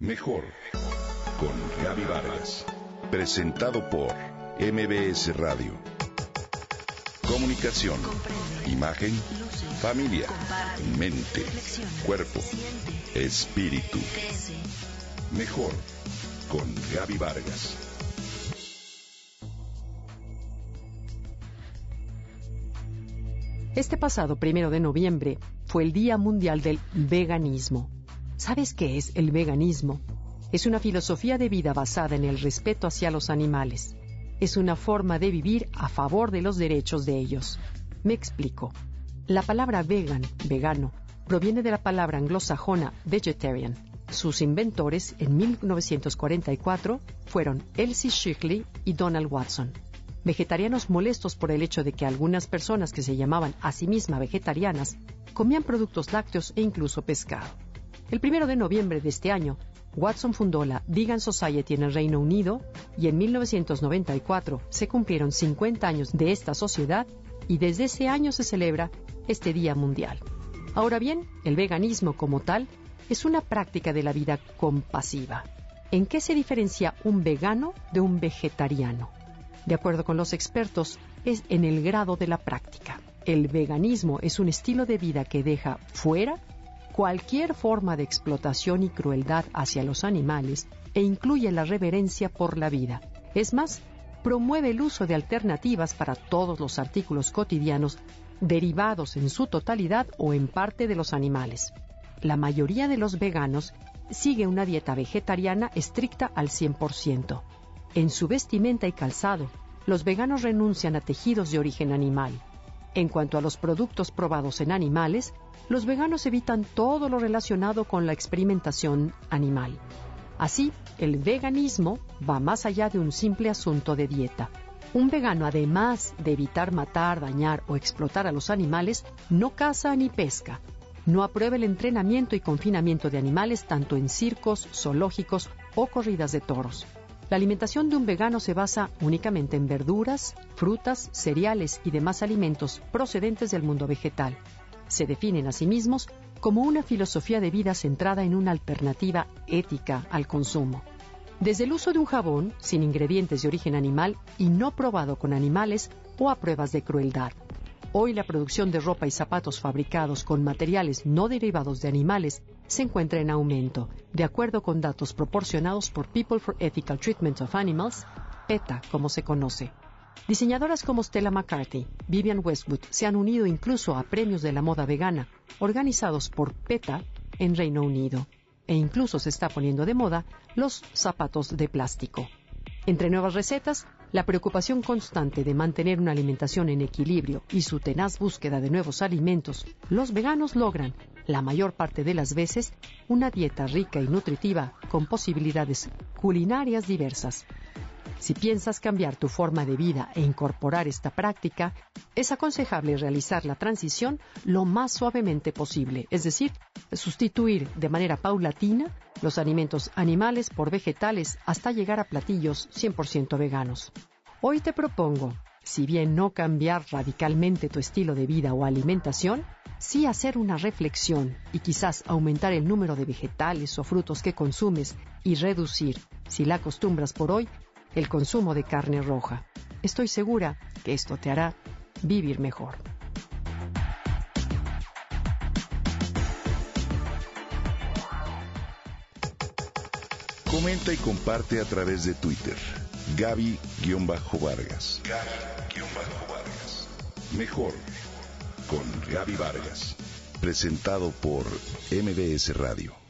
Mejor con Gaby Vargas. Presentado por MBS Radio. Comunicación, imagen, familia, mente, cuerpo, espíritu. Mejor con Gaby Vargas. Este pasado primero de noviembre fue el Día Mundial del Veganismo. ¿Sabes qué es el veganismo? Es una filosofía de vida basada en el respeto hacia los animales. Es una forma de vivir a favor de los derechos de ellos. Me explico. La palabra vegan, vegano, proviene de la palabra anglosajona vegetarian. Sus inventores en 1944 fueron Elsie Shirley y Donald Watson. Vegetarianos molestos por el hecho de que algunas personas que se llamaban a sí mismas vegetarianas comían productos lácteos e incluso pescado. El primero de noviembre de este año, Watson fundó la Vegan Society en el Reino Unido y en 1994 se cumplieron 50 años de esta sociedad y desde ese año se celebra este Día Mundial. Ahora bien, el veganismo como tal es una práctica de la vida compasiva. ¿En qué se diferencia un vegano de un vegetariano? De acuerdo con los expertos, es en el grado de la práctica. El veganismo es un estilo de vida que deja fuera cualquier forma de explotación y crueldad hacia los animales e incluye la reverencia por la vida. Es más, promueve el uso de alternativas para todos los artículos cotidianos derivados en su totalidad o en parte de los animales. La mayoría de los veganos sigue una dieta vegetariana estricta al 100%. En su vestimenta y calzado, los veganos renuncian a tejidos de origen animal. En cuanto a los productos probados en animales, los veganos evitan todo lo relacionado con la experimentación animal. Así, el veganismo va más allá de un simple asunto de dieta. Un vegano, además de evitar matar, dañar o explotar a los animales, no caza ni pesca. No aprueba el entrenamiento y confinamiento de animales tanto en circos, zoológicos o corridas de toros. La alimentación de un vegano se basa únicamente en verduras, frutas, cereales y demás alimentos procedentes del mundo vegetal. Se definen a sí mismos como una filosofía de vida centrada en una alternativa ética al consumo. Desde el uso de un jabón sin ingredientes de origen animal y no probado con animales o a pruebas de crueldad. Hoy la producción de ropa y zapatos fabricados con materiales no derivados de animales se encuentra en aumento, de acuerdo con datos proporcionados por People for Ethical Treatment of Animals, PETA como se conoce. Diseñadoras como Stella McCarthy, Vivian Westwood se han unido incluso a premios de la moda vegana organizados por PETA en Reino Unido. E incluso se está poniendo de moda los zapatos de plástico. Entre nuevas recetas, la preocupación constante de mantener una alimentación en equilibrio y su tenaz búsqueda de nuevos alimentos, los veganos logran, la mayor parte de las veces, una dieta rica y nutritiva con posibilidades culinarias diversas. Si piensas cambiar tu forma de vida e incorporar esta práctica, es aconsejable realizar la transición lo más suavemente posible, es decir, sustituir de manera paulatina los alimentos animales por vegetales hasta llegar a platillos 100% veganos. Hoy te propongo, si bien no cambiar radicalmente tu estilo de vida o alimentación, sí hacer una reflexión y quizás aumentar el número de vegetales o frutos que consumes y reducir, si la acostumbras por hoy, el consumo de carne roja. Estoy segura que esto te hará vivir mejor. Comenta y comparte a través de Twitter. Gaby-Vargas. Gaby-Vargas. Mejor con Gaby Vargas. Presentado por MBS Radio.